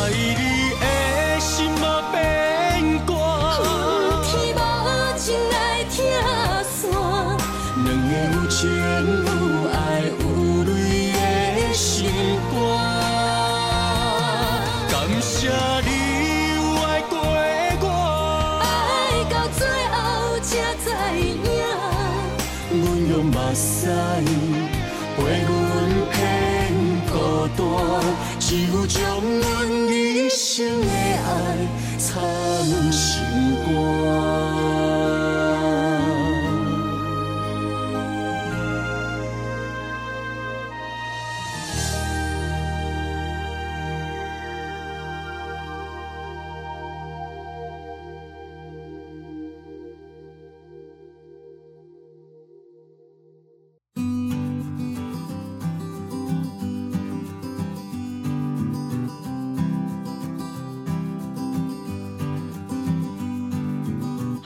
爱你的心嘛变卦。天无情来听线，两个有情有爱有泪的心肝，感谢你有爱过我，爱到最后才知影。阮用目屎陪阮偏孤只有将阮一生的爱藏心肝。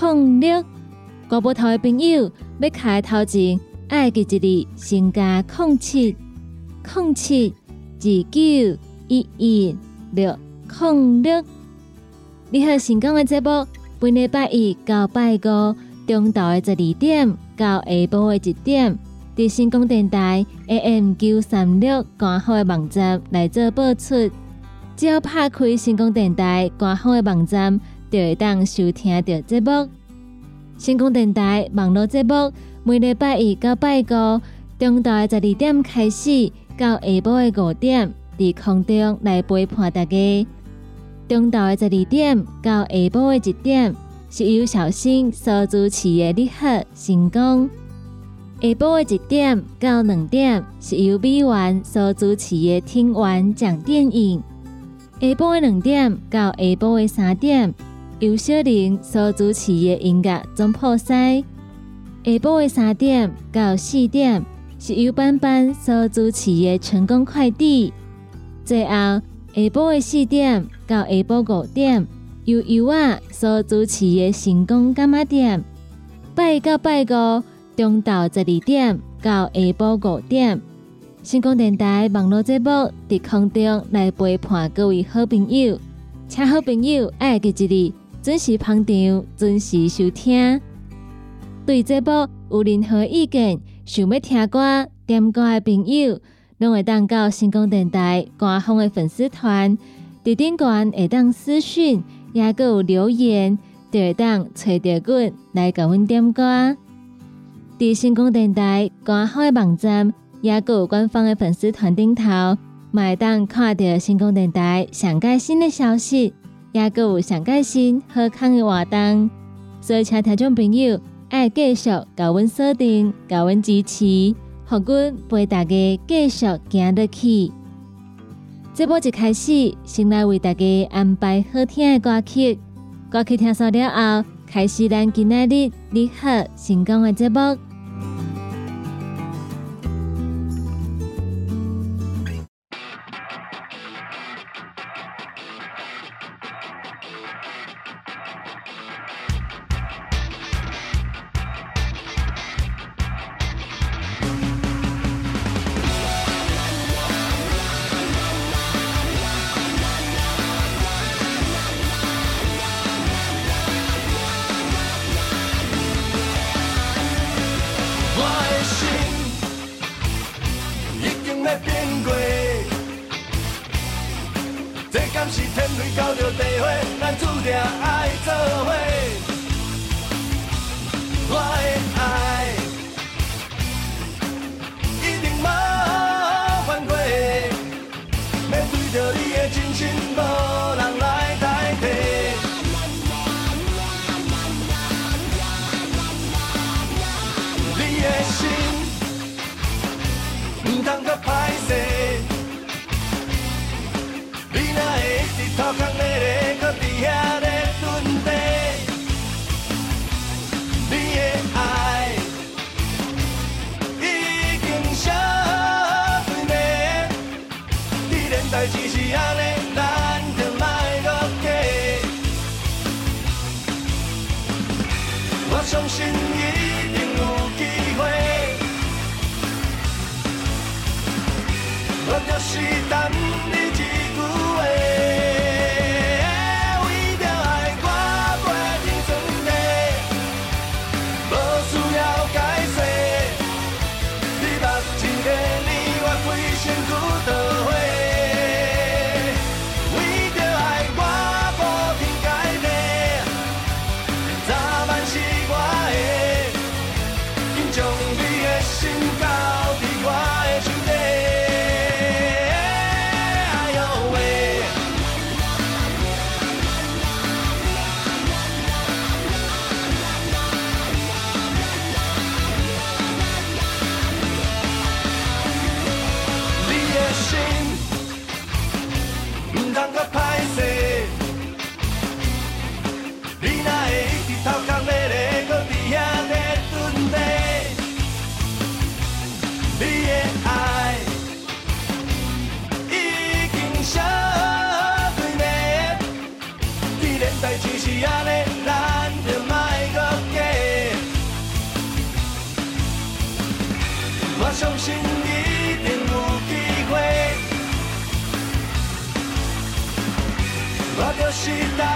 零六，国宝头的朋友要开头前，爱记一字，先加零七零七二九一一六零六。你好，成功的节目，本礼拜一到拜五中昼的十二点到下晡的一点，伫成功电台 AM 九三六官方的网站来做播出。只要拍开成功电台官方的网站。就会当收听到节目。星光电台网络节目每礼拜一到拜五，中昼的十二点开始，到下晡的五点，在空中来陪伴大家。中昼的十二点到下晡的一点，是由小新所主持的你好成功。下晡的一点到两点，是由美元所主持的听完讲电影。下晡的两点到下晡的三点。由小玲所主持的音乐总破塞，下晡的三点到四点是由班班所主持的成功快递。最后下晡的四点到下晡五点由尤啊所主持的成功干妈店。拜到拜五中昼十二点到下晡五点，成功电台网络节目在空中来陪伴各位好朋友，请好朋友爱记一日。准时捧场，准时收听。对这部有任何意见，想要听歌、点歌的朋友，拢会当到星光电台官方的粉丝团，伫顶端会当私讯，也个有留言，就会当找到阮来甲阮点歌。伫星光电台官方的网站，也个有官方的粉丝团顶头，会当看到星光电台上盖新的消息。也有上开心、好康的活动，所以请听众朋友爱继续高阮锁定、高阮支持，互阮陪大家继续行得去。这波一开始，先来为大家安排好听的歌曲，歌曲听熟了后，开始咱今仔日你好成功的节目。小心翼。she died.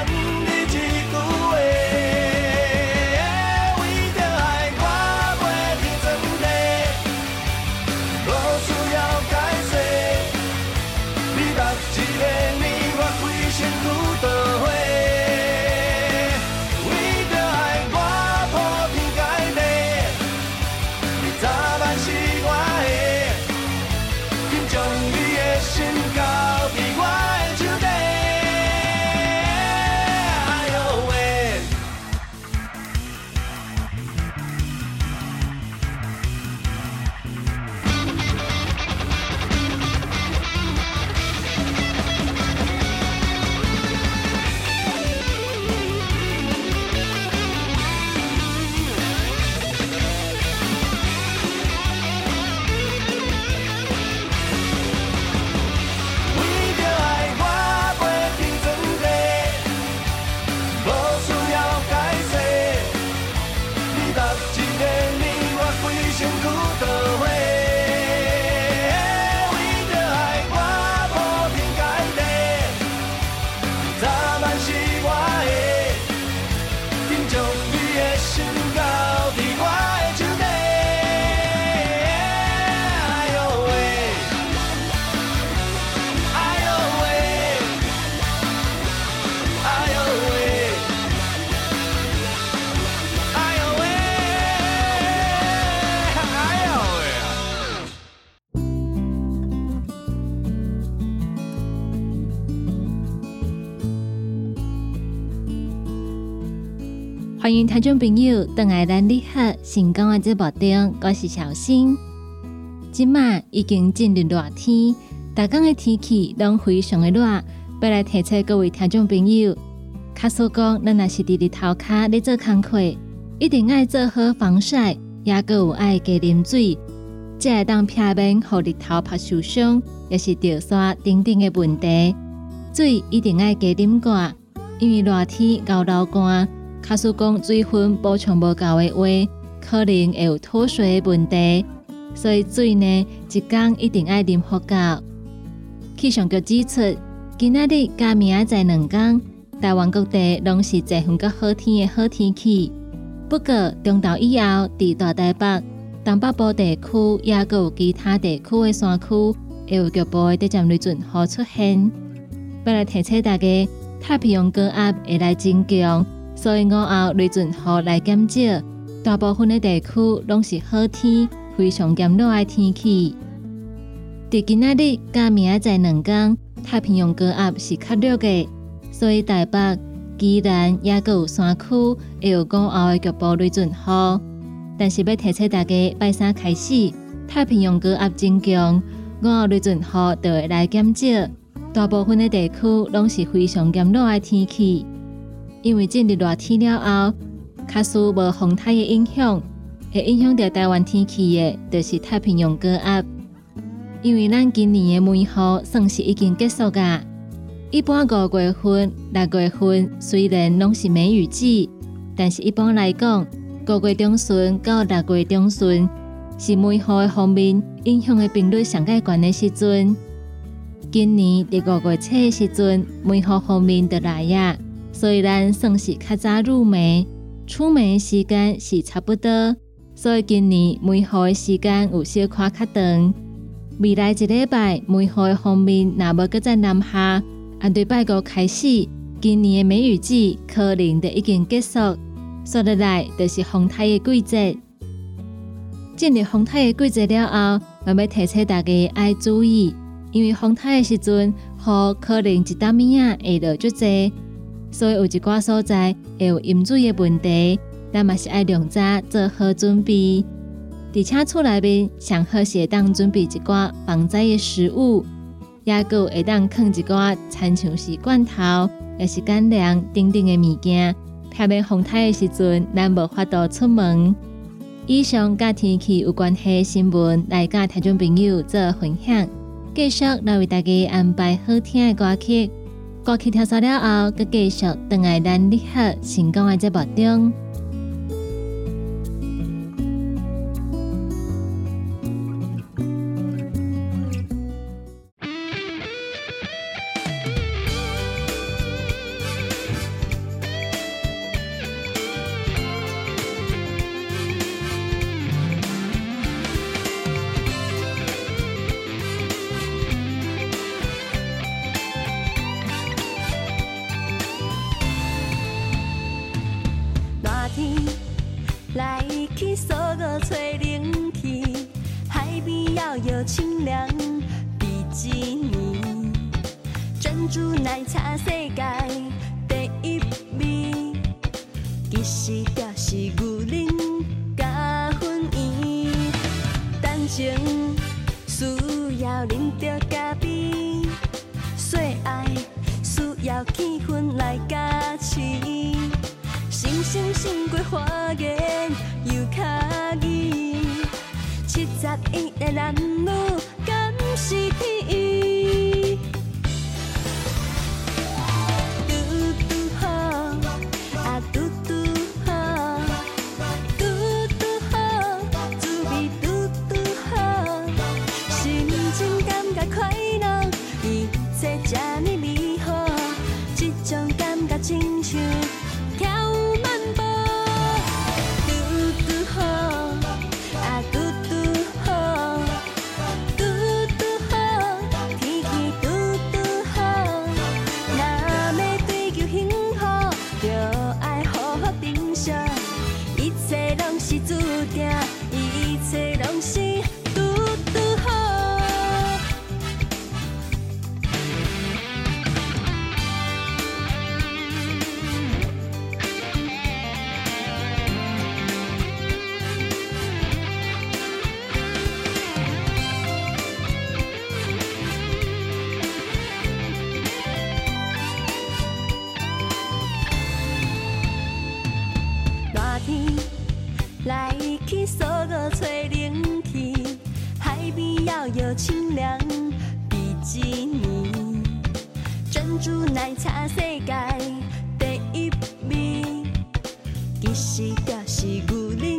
听众朋友登来咱你好成功的节目中，我是小新。今麦已经进入热天，大江的天气拢非常的热，要来提醒各位听众朋友，卡说讲，咱若是伫日头卡咧做工课，一定爱做好防晒，也个有爱加啉水，才会当避免互日头晒受伤，也是掉沙等等的问题。水一定爱加啉寡，因为热天熬流汗。卡叔讲水分补充无够的话，可能会有脱水的问题，所以水呢，一天一定要啉好够。气象局指出，今仔日加明仔载两天，台湾各地拢是侪份个好天的好天气。不过中昼以后，伫大台北、东北部地区，也阁有其他地区的山区，会有局部的阵雷阵雨出现。要来提醒大家，太平洋高压会来增强。所以午后雷阵雨来减少，大部分的地区拢是好天，非常炎热的天气。伫今仔日加明仔载两天，太平洋高压是较弱的，所以台北、基南也阁有山区会有午后的局部雷阵雨。但是要提醒大家，拜三开始，太平洋高压增强，午后雷阵雨就会来减少，大部分的地区拢是非常炎热的天气。因为进入热天了后，卡苏无风台的影响，会影响到台湾天气的，就是太平洋高压。因为咱今年的梅雨算是已经结束噶，一般五月份、六月份虽然拢是梅雨季，但是一般来讲，五月中旬到六月中旬是梅雨的方面影响的频率上介悬的时阵。今年伫五月初的时阵，梅雨方面就来所以咱算是较早入梅，出梅时间是差不多，所以今年梅雨的时间有小可较长。未来一礼拜梅雨的方面，若无搁再南下，按对拜五开始，今年的梅雨季可能就已经结束。说得来，就是风台的季节。进入风台的季节了后，我要提醒大家爱注意，因为风台的时阵，雨可能一打米啊会落足济。所以有一寡所在会有饮水的问题，咱嘛是爱量早做好准备。伫车厝内面上好是会当准备一寡防灾的食物，也有会当放一寡亲像是罐头，也是干粮等等的物件，下面风台的时阵咱无法度出门。以上甲天气有关系新闻来甲听众朋友做分享，继续来为大家安排好听的歌曲。歌曲跳出了后，佮继续等爱咱你好成功的节目中。是甲是牛奶加粉圆，感情需要啉着咖啡，最爱需要气氛来加持，星星胜过花言又卡语，七十一的男。其实就是牛奶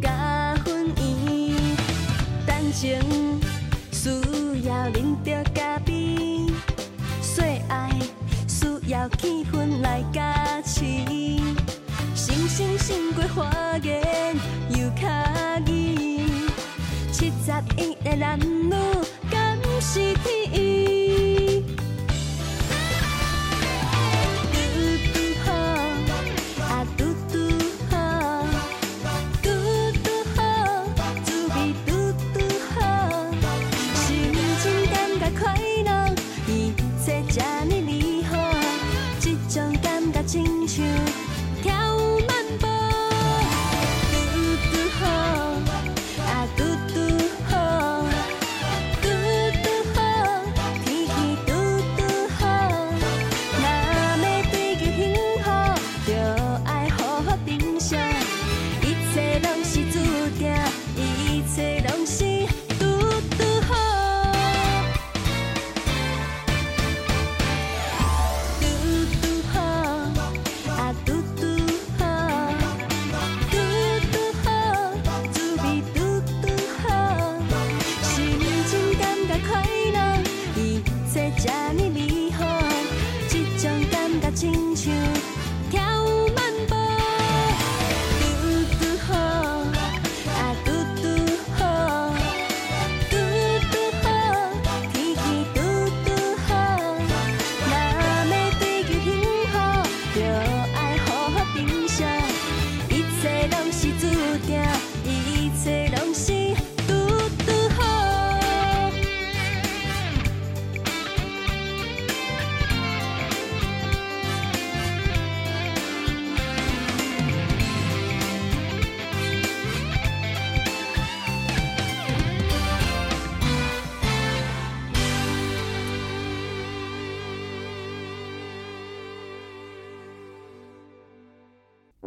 加粉圆。感情需要啉着咖啡，说爱需要气氛来加持。星星胜过花言又卡意，七十一个男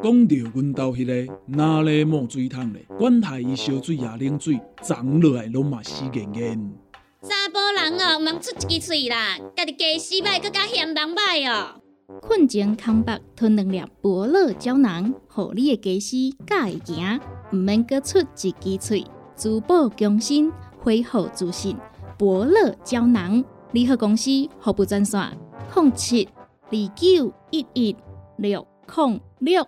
讲到阮兜迄个哪里冒水桶咧，管他伊烧水也冷水，长落来拢嘛死硬硬。查甫人哦，毋通出一支喙啦，家己家洗歹，更加嫌人歹哦。困前空白吞两粒伯乐胶囊，互你的家私甲会行，毋免搁出一支喙。珠宝强身，恢复自信。伯乐胶囊，联合公司服务专线：零七二九一一六零六。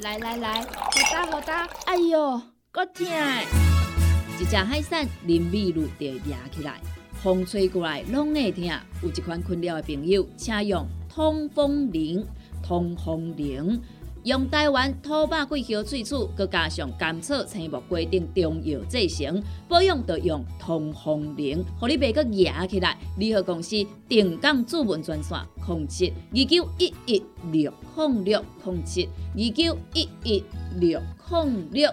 来来来，好打好打，哎哟，够痛！一只海扇淋米露就压起来，风吹过来拢会痛。有一款困扰的朋友，请用通风铃。通风铃用台湾土白桂花萃取，佮加上甘草、青木、规定中药制成，保养要用通风铃，互你袂佮压起来。联合公司定岗主文专线：零七二九一一六零六零七二九一一六零六。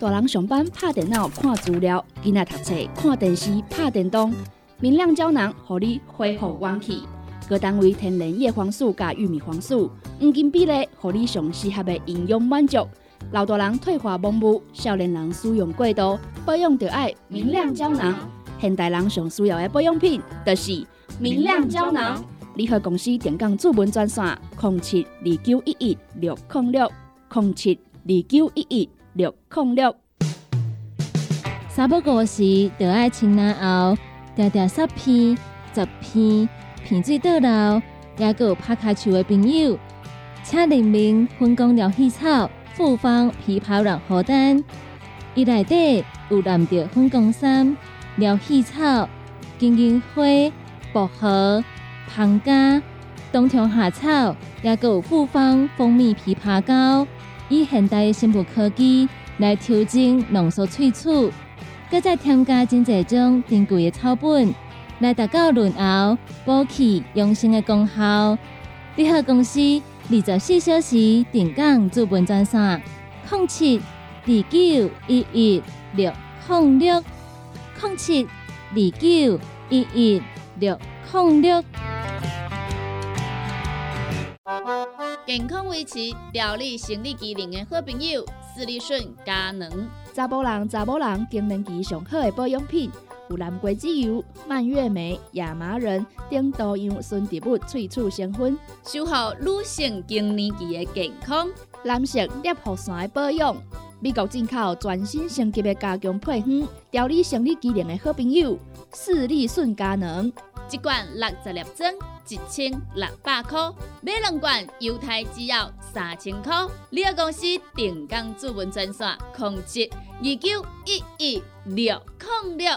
大人上班拍电脑看资料，囡仔读册看电视拍电动，明亮胶囊互你恢复元气。各单位天然叶黄素加玉米黄素，黄金比例，互你上适合的营养满足。老大人退化盲目，少年人使用过度，保养就爱明亮胶囊。现代人上需要的保养品，就是明亮胶囊。联合公司电讲主文专线：零七二九一一六零六零七二九一一六零六。三不五时，就爱清凉后，条条十片、十片，片水倒流，也有拍卡球的朋友，请联名分工疗气草、复方枇杷软荷丹，伊内底有含着粉光山、疗气草、金银花、薄荷、胖柑、冬虫夏草，也有复方蜂蜜枇杷膏，以现代的生物科技来调整浓缩萃取。搁再添加真济种珍贵的草本，来达到润喉、补气、养生的功效。联合公司二十四小时定岗资本专线：零七二九一一六零六零七二九一一六零六。健康维持、调理生理机能的好朋友——斯利顺佳能。查甫人、查某人更年期上好的保养品，有蓝桂枝油、蔓越莓、亚麻仁等多样纯植物萃取成分，守护女性更年期的健康。男性尿线的保养，美国进口全新升级的加强配方，调理生理机能的好朋友——视力顺佳能。一罐六十粒装，一千六百块；买两罐，犹太制药三千块。你个公司定岗主文专线：控制二九一一六零六。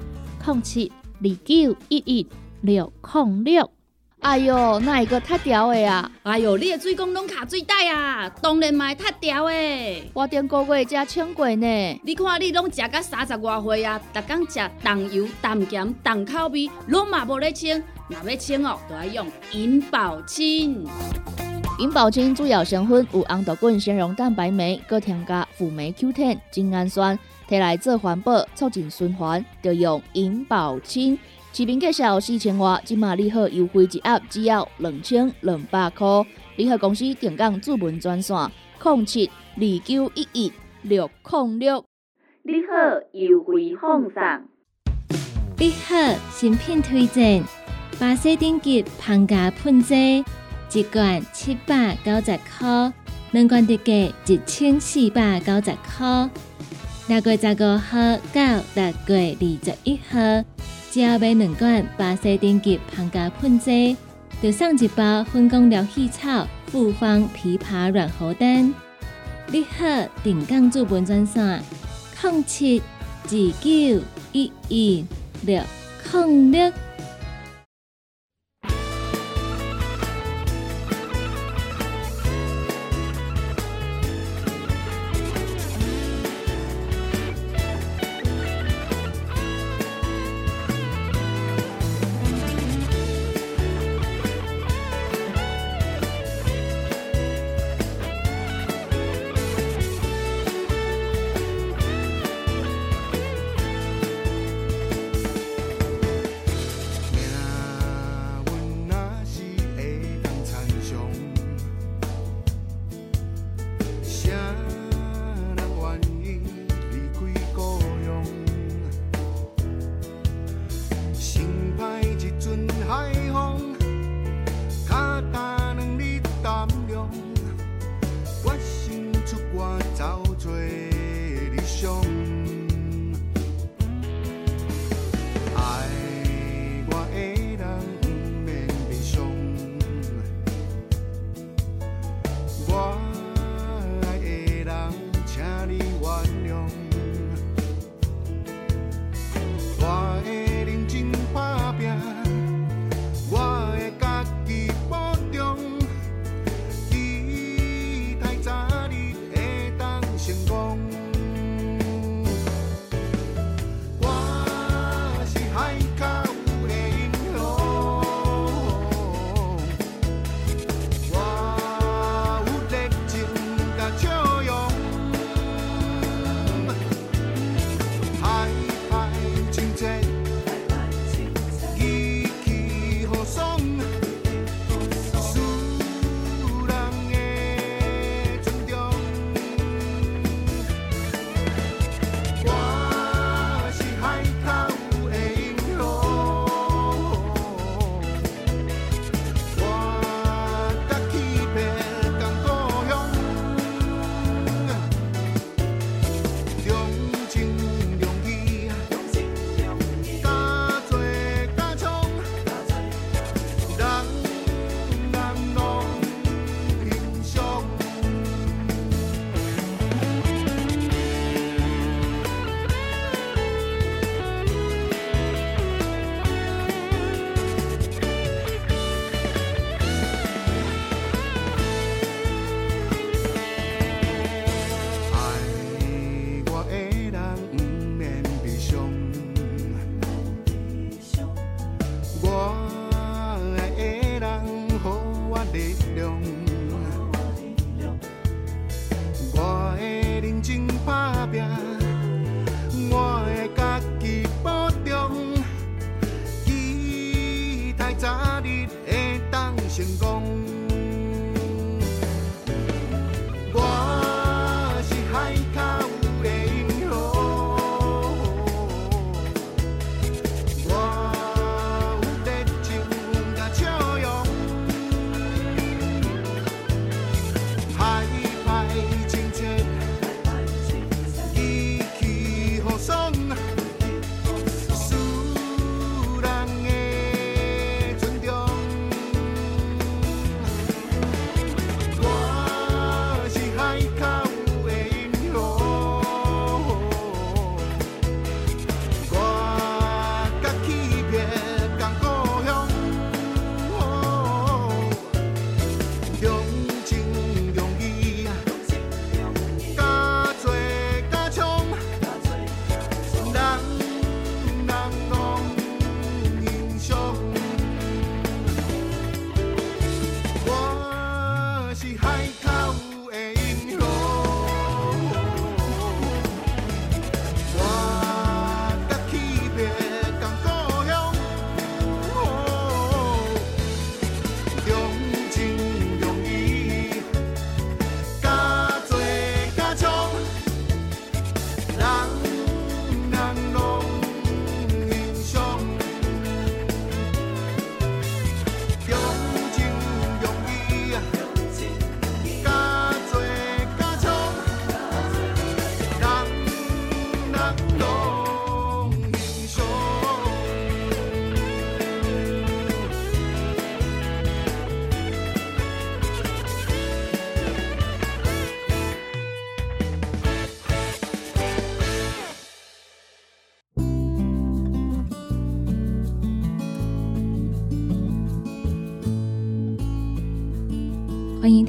零七二九一一六零六。哎哟，那一个太屌的啊！哎哟，你的水工拢卡水袋啊，当然嘛太屌的。我顶个月才称过呢。你看你拢食到三十外岁啊，逐工食重油、重咸、重口味，拢嘛无咧清。若要清哦，都要用银保清。银保清主要成分有红豆根、纤溶蛋白酶，搁添加辅酶 Q10、精氨酸，摕来做环保、促进循环，就用银保清。市面介绍四千瓦，今马利好优惠一盒只要两千两百块。联合公司定岗主文专线：零七二九一一六零六。你好，优惠放送。你好，新品推荐：巴西顶级胖家喷剂，一罐七百九十块，两罐特价一千四百九十块。六月十五号到六月二十一号。只要买两罐巴西顶级胖家喷剂，就送一包分光疗气草复方枇杷软喉丹。你好，定岗主文专线：零七二九一一六零六。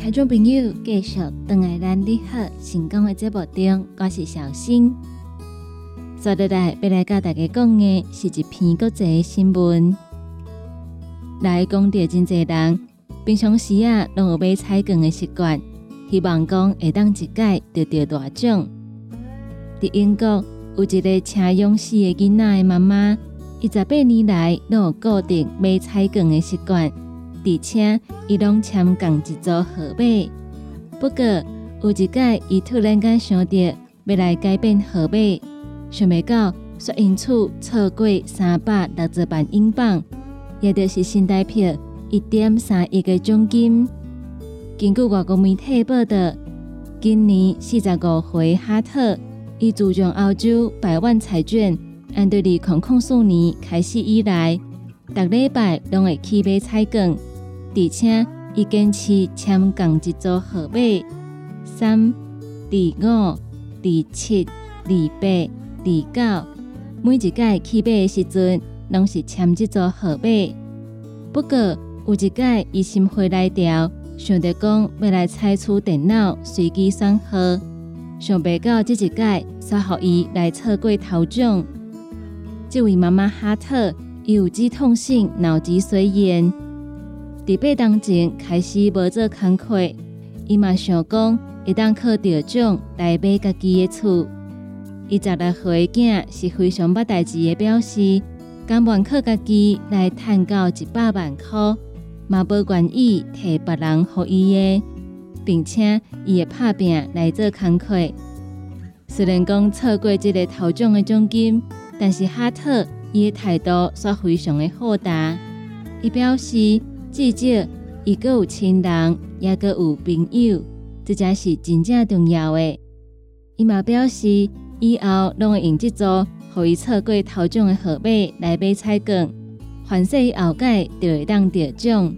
听众朋友继续登来咱你好成功的节目中，我是小新。接下来要来教大家讲的是一篇国际新闻。来讲到真济人平常时啊，拢有买彩券的习惯，希望讲会当一届得到大奖。伫英国有一个请勇士的囡仔的妈妈，伊十八年来拢有固定买彩券的习惯。而且，伊拢签共一组号码。不过，有一届，伊突然间想到要来改变号码，想未到，却因此错过三百六十万英镑，也就是新台币一点三亿个奖金。根据外国媒体报道，今年四十五岁哈特，伊自从澳洲百万彩券安德利空空数年开始以来，逐礼拜拢会去买彩券。而且，伊坚持签共一组号码：三、二五、二七、二八、二九。每一届去买的时阵，拢是签这组号码。不过，有一届伊心灰来调，想着讲要来采取电脑随机选号，想袂到这一届煞互伊来错过头奖。这位妈妈哈特，伊有止痛性脑脊髓炎。伫八当前开始无做工课，伊嘛想讲会当靠着奖来买家己的厝。伊十六岁囝是非常捌代志的表示，甘愿靠家己来赚到一百万块，嘛无愿意摕别人互伊的，并且伊会拍拼来做工课。虽然讲错过这个头奖的奖金，但是哈特伊的态度煞非常的豁达，伊表示。至少，伊阁有亲人，也阁有朋友，这才是真正重要的。伊嘛表示，以后拢会用这组，互伊错过头奖的号码来买彩券，凡说伊后盖就会当得奖。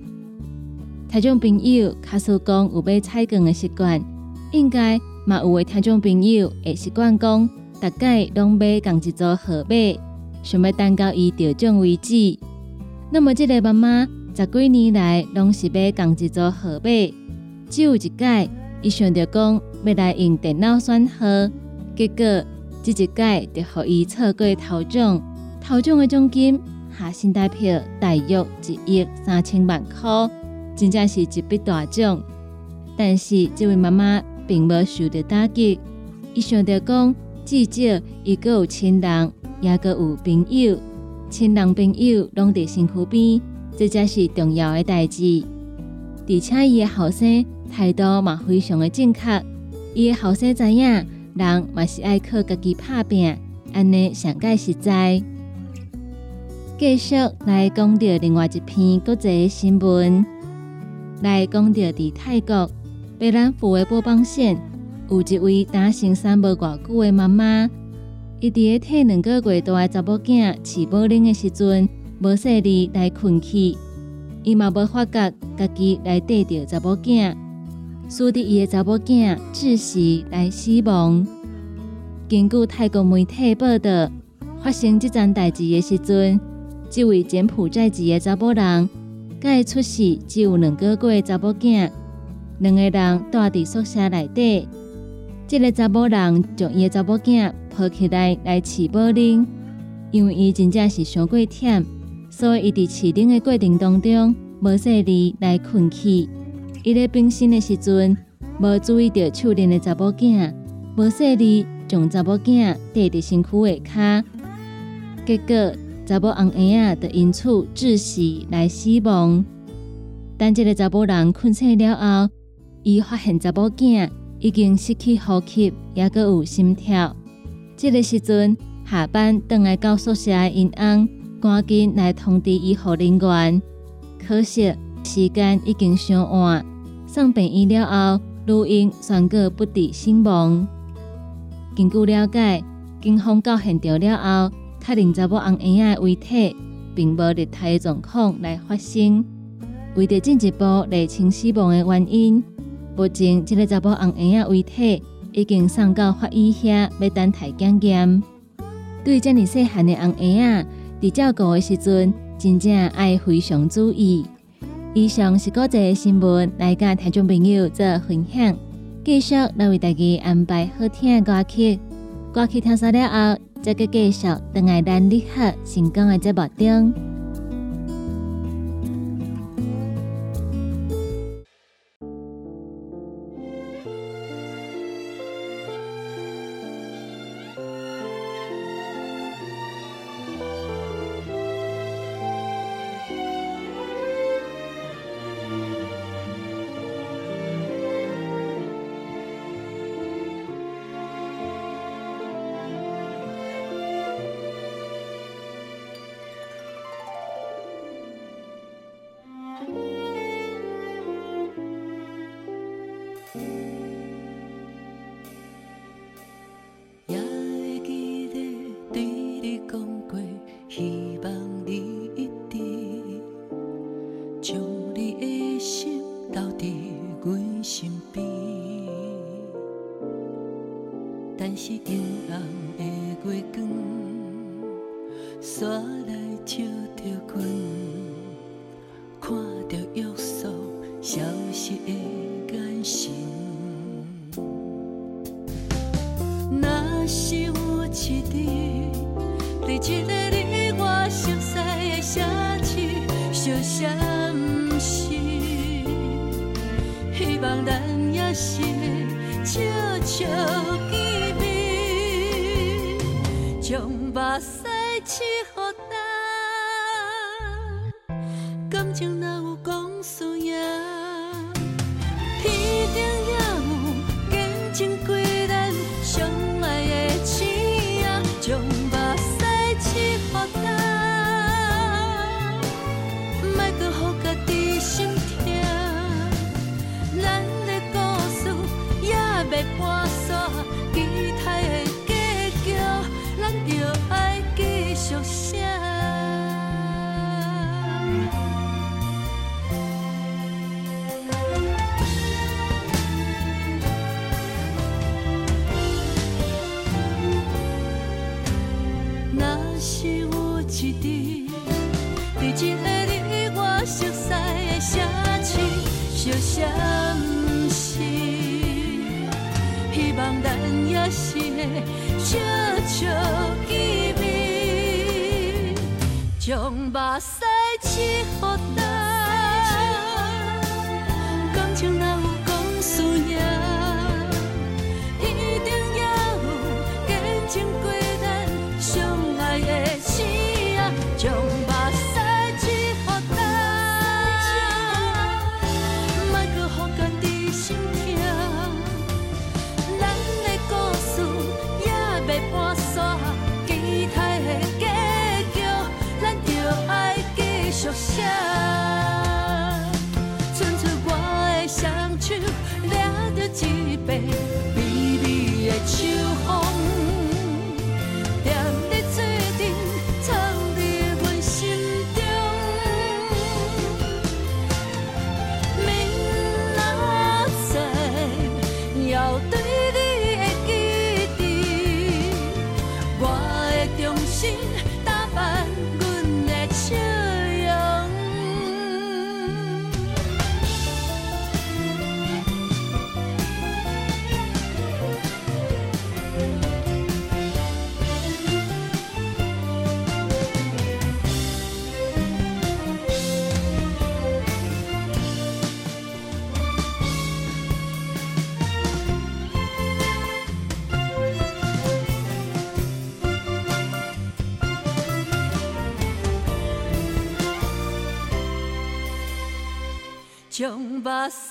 听众朋友，卡叔讲有买彩券的习惯，应该嘛有位听众朋友会习惯讲，大概拢买共一组号码，想要等到伊得奖为止。那么，这个妈妈。十几年来，拢是买共一组号码，只有一届，伊想着讲要来用电脑选号，结果这一届就予伊错过头奖。头奖的奖金下新台票大约一亿三千万块，真正是一笔大奖。但是这位妈妈并无受到打击，伊想着讲，至少伊个有亲人，也个有朋友，亲人朋友拢伫身躯边，这才是重要的代志。而且伊的后生态度嘛非常的正确，伊的后生知影人嘛是爱靠家己拍拼，安尼上界实在。继续来讲到另外一篇国际新闻，来讲到伫泰国。北兰府的播放线有一位打生产无偌久的妈妈，伊伫个替两个月大的查某囝饲保龄的时阵，无细力来困去，伊嘛无发觉家己来缀着查某囝，使得伊的查某囝窒息来死亡。根据泰国媒体报道，发生这件代志的时阵，这位柬埔寨籍的查某人，佮伊出世只有两个月的查某囝。两个人住伫宿舍内底，这个查某人将伊的查某囝抱起来来饲保龄，因为伊真正是伤过忝，所以伊伫饲奶的过程当中无细里来困去。伊咧冰身的时阵，无注意到手链的查某囝，无细里将查某囝缀伫身躯的骹，结果查某红婴仔就因此窒息来死亡。等这个查某人困醒了后，伊发现查某囝已经失去呼吸，也阁有心跳。这个时阵，下班倒来到宿舍的因翁赶紧来通知医护人员。可惜时间已经上晚，送病院了后，女婴宣告不治身亡。根据了解，警方到现场了后，确定查某红婴仔遗体并无劣态的状况来发生。为着进一步厘清死亡的原因。目前，这个查甫红婴仔遗体已经送到法医遐，要等待检验。对这么细汉的红婴仔，伫照顾的时阵，真正爱非常注意。以上是国际新闻，来甲听众朋友做分享。继续来为大家安排好听的歌曲，歌曲听完了后，再继续等爱咱立刻成功的节目中。将目屎拭目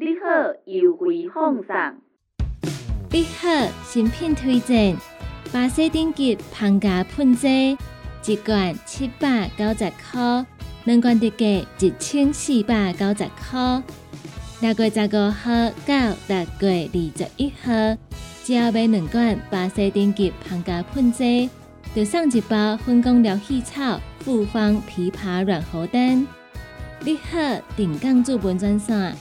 你好，优惠放送。你好，新品推荐：巴西顶级胖甲喷剂，一罐七百九十块，两罐特价一千四百九十块。六月十五号到六月二十一号，只要买两罐巴西顶级胖甲喷剂，就送一包分工疗气草复方枇杷软喉丹。你好，定岗主文专线：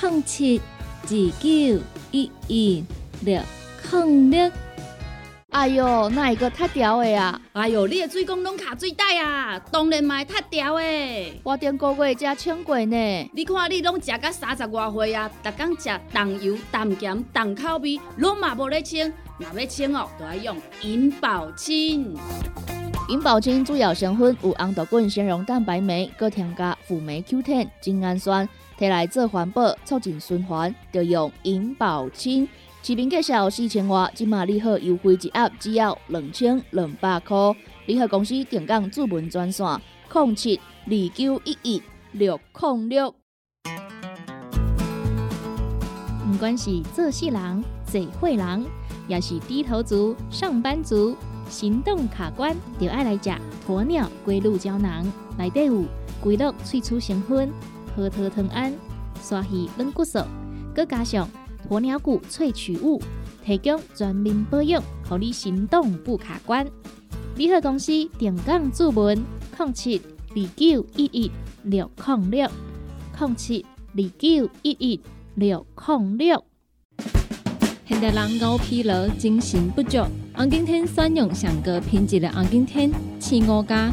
零七二九一一六零六。哎哟，那一个塌条的啊？哎哟，你的水管拢卡水袋啊，当然嘛会塌掉的。我顶个月才称过呢。你看你拢食到三十外岁啊，逐工食重油、重咸、重口味，拢嘛无咧清。若要清哦，就要用银保清。银保清主要成分有红豆滚、纤溶蛋白酶，搁添加辅酶 Q10、精氨酸，摕来做环保，促进循环，就用银保清。市面介绍四千外，即马利好优惠一盒只要两千两百块。利好公司定岗主文专线：零七二九一一六零六。不管是做事人、嘴会人，也是低头族、上班族，行动卡关，就爱来食鸵鸟龟鹿胶囊。内底有龟鹿萃取成分，核桃藤胺、刷鱼软骨素，搁加上鸵鸟骨萃取物，提供全面保养，让你行动不卡关。联合公司定岗注文：零七二九一一六零六零七二九一一六零六。现代人熬疲劳、精神不足，红景天选用上个品质的红景天青五加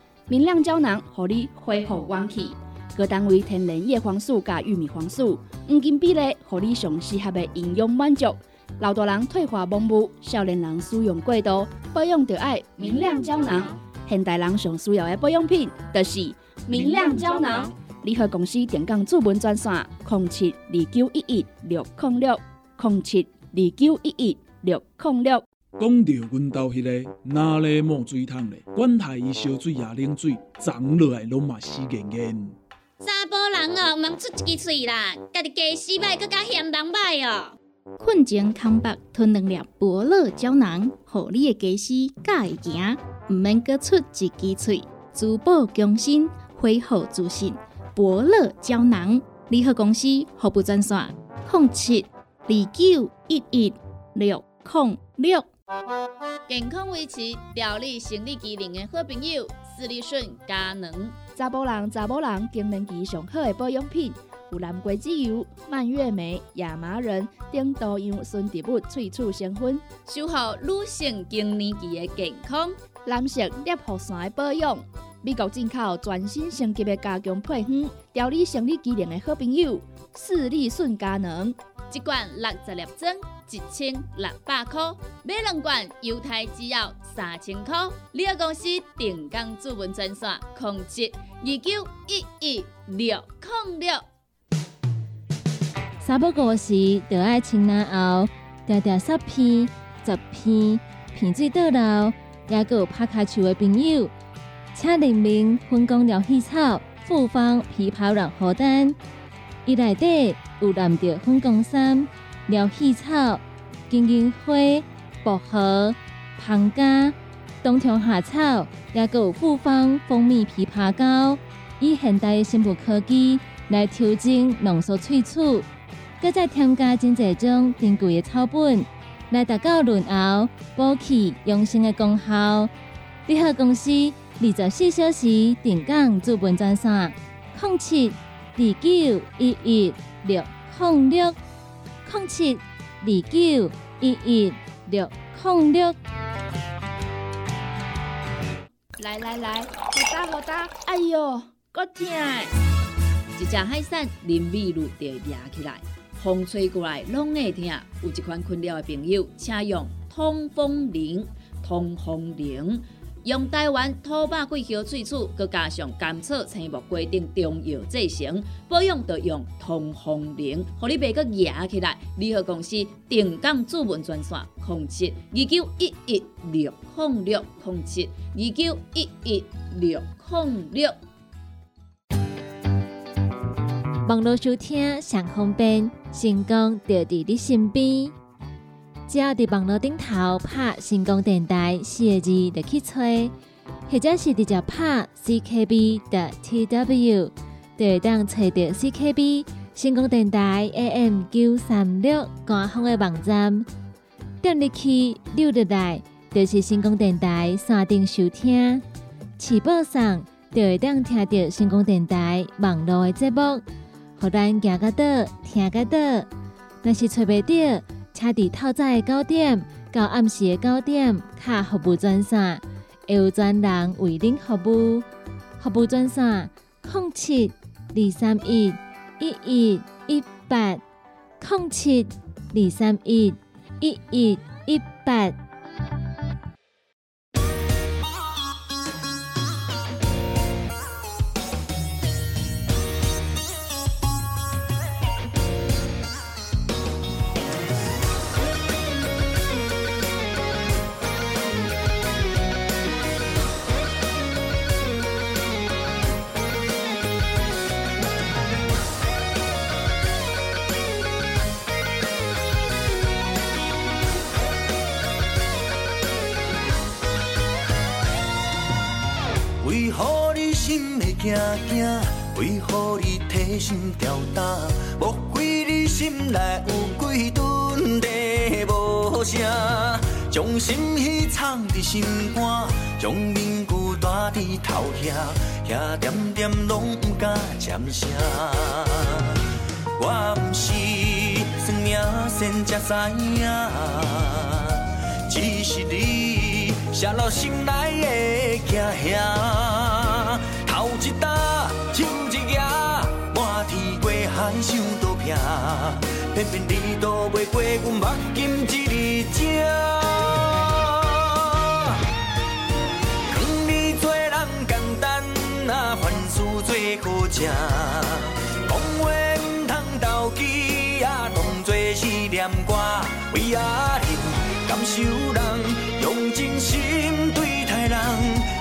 明亮胶囊，互你恢复元气。各单位天然叶黄素加玉米黄素，黄金比例，互你上适合的营养满足。老大人退化盲目，少年人使用过度，保养就爱明亮胶囊。现代人上需要的保养品，就是明亮胶囊。联合公司电讲主文专线：零七二九一一六零六零七二九一一六零六。讲到阮兜迄个哪里冒水桶咧，管他伊烧水也冷水，长落来拢嘛死严严。查甫人哦，毋通出一支喙啦，家己家洗歹，搁较嫌人歹哦。困前空白吞两粒伯乐胶囊，互你的家私敢会行，毋免搁出一支喙。珠宝强身，恢复自信。伯乐胶囊，联合公司服务专线：零七二九一一六零六。健康维持、调理生理机能的好朋友——斯利顺佳能。查甫人、查某人更年期上好的保养品，有蓝桂枝油、蔓越莓、亚麻仁等多样纯植物萃取成分，守护女性更年期的健康。男性尿护伞的保养，美国进口全新升级的加强配方，调理生理机能的好朋友——斯利顺佳能。一罐六十粒装，一千六百块；买两罐，犹太只要三千块。你个公司定岗主文专线：控制二九一一六零六。三不五时，就爱清凉后，条条十片、十片，片水倒流，也有拍卡球的朋友，请联名分工疗气草，复方枇杷软荷丹，伊内底有蓝着粉光山、疗气草、金银花、薄荷、胖加、冬虫夏草，也个有复方蜂蜜枇杷膏，以现代的生物科技来调整浓缩萃取，搁再添加真侪种珍贵的草本，来达到润喉、补气、养生的功效。你好，公司二十四小时定岗驻本专线：零七二九一一六零六零七二九一一六零六。来来来，好打好打，哎哟，够痛！一只海扇林密路就压起来，风吹过来拢会痛。有一款困扰的朋友，请用通风铃、通风铃，用台湾土白桂花萃取，佮加上甘草、青木规定中药制成，保养就用通风铃，互你袂佮压起来。联合公司定岗主文专线：零七二九一一六零六零七二九一一六零六。网络收听上方便，成功就伫你身边。只要伫网络顶头拍“成功电台”四个字，就去找，或者是直接拍 CKB 的 TW，就会当找到 CKB 成功电台 AM 九三六官方的网站。点入去六入来，就是成功电台山顶收听，起播上就会当听到成功电台网络的节目。互咱行到倒，听到倒。若是找袂到，请伫透早的九点到暗时的九点，卡服务专线，会有专人为您服务。服务专线：零七二三一一一一八零七二三一一一一八。惊惊？为何你提心吊胆？莫非你心内有几吨地无声？将心事藏伫心肝，将面具戴伫头遐，遐点点拢不敢尖声。我毋是算命先才知影，只是你泄露心内的惊吓。过海想倒拼，偏偏你躲袂过阮目金一粒睛。讲你做人简单，啊，凡事做好正。讲话毋通投机，啊，当作是念歌。为阿人感受人，用真心对待人，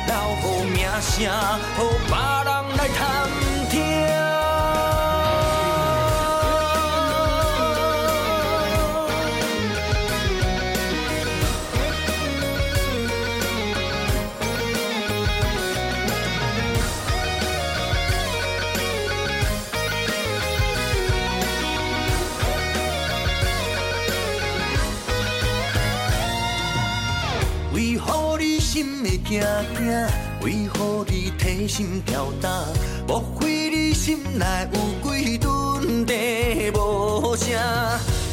留好名声，予别人来探惊惊？为何你提心吊胆？莫非你心内有几吨地无声？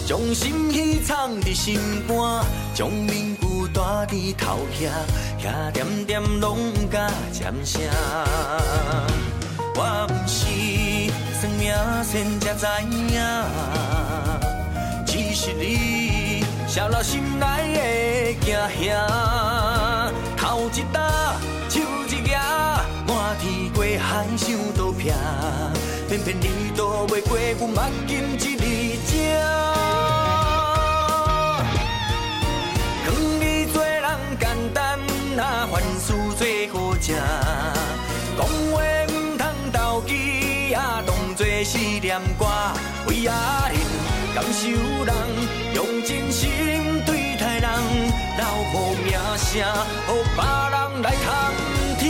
将心事藏伫心肝，将面具戴伫头遐，遐点点拢不敢尖声。我毋是算命先才知影，只是你泄露心内的惊吓。头一搭，手一举，满天过海想倒拼，偏偏你躲袂过阮目金一粒睛。讲你做人简单，啊，凡事做好正。讲话毋通投机，啊，当作是念歌，为阿玲感受人，声，予别人来探听。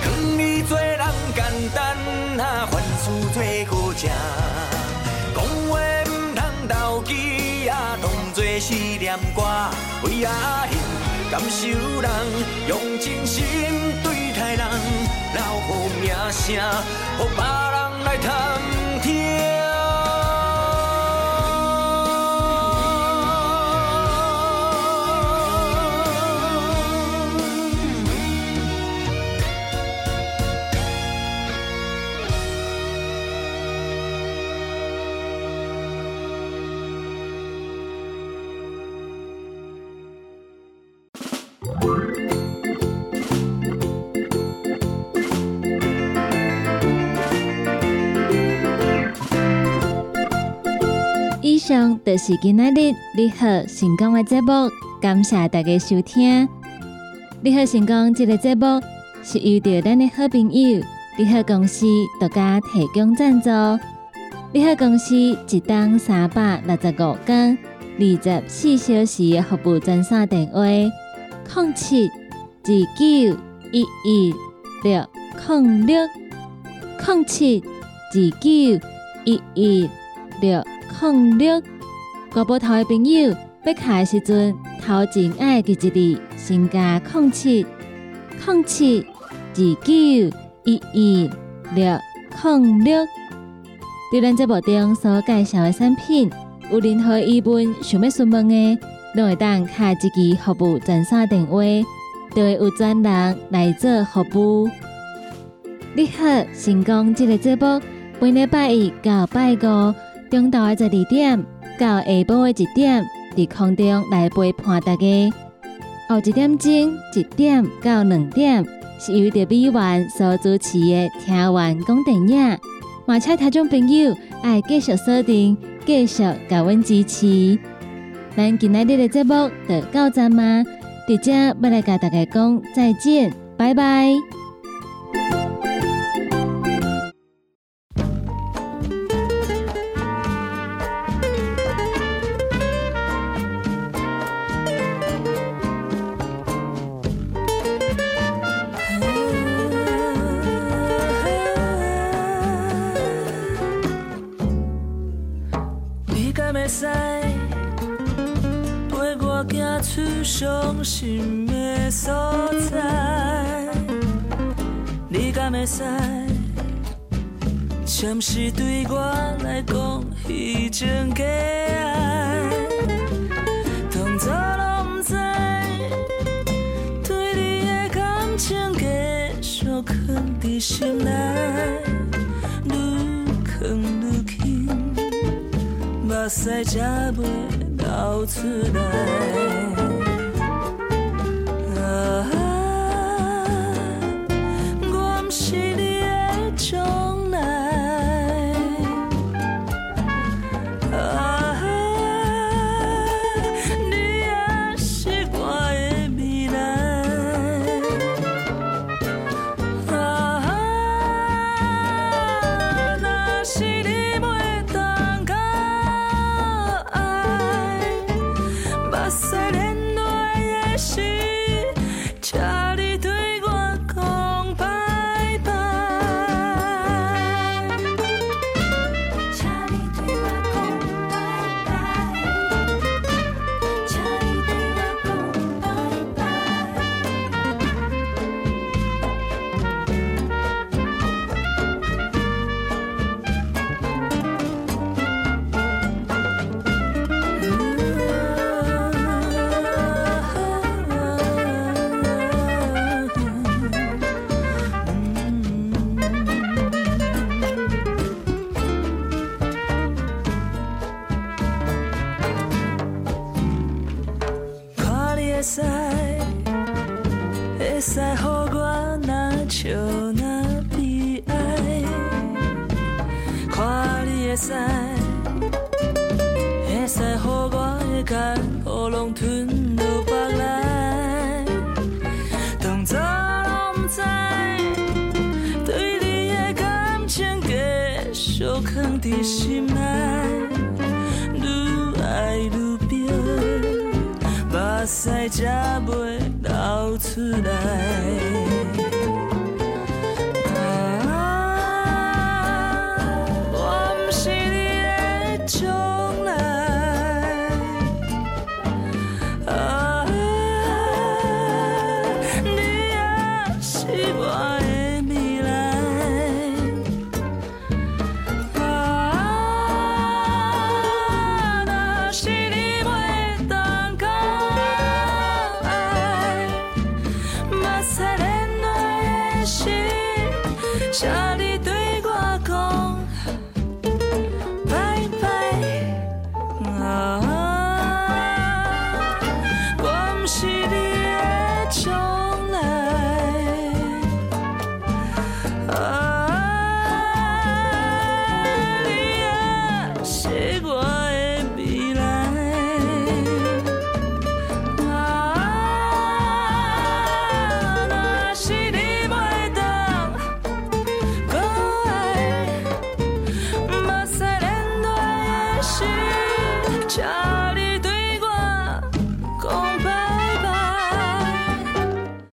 劝你做人简单，啊，凡事做好食。讲话唔通投机啊，当作思念歌，为阿幸感受人，用真心，声，予别人来探上就是今仔日你好成功的节目，感谢大家收听。你好成功这个节目是由着咱的好朋友你好公司独家提供赞助。你好公司一档三百六十五天、二十四小时的服务专线电话：零七二九一一六零六零七二九一一六。零六，国宝头的朋友要卡的时阵，头前爱记一字，先加零七零七二九一一六零六。对咱节目中所介绍的产品，有任何疑问想要询问的，拢会当卡一支服务专线电话，就会有专人来做服务。你好，成功这个节目，每礼拜一到拜五。中昼的十二点到下晡的一点，伫空中来陪伴大家。後一点钟一点到两点，是由着美元所主持的《听完講電影》。嘛，請聽眾朋友爱继续锁定，繼續甲阮支持。咱今仔日的节目就到這嗎？佇遮要来甲大家讲再见，拜拜。在，你敢会使？暂时对我来讲，彼种假爱，当作拢不知。对你的感情继续藏在心内，愈藏愈轻，目屎才袂流出来。会使乎我若笑，若悲哀。看你会使会使乎？我会甲喉咙吞落腹内。当初拢毋知对你的感情，继续藏在心内，愈爱愈冰，目屎才袂流。出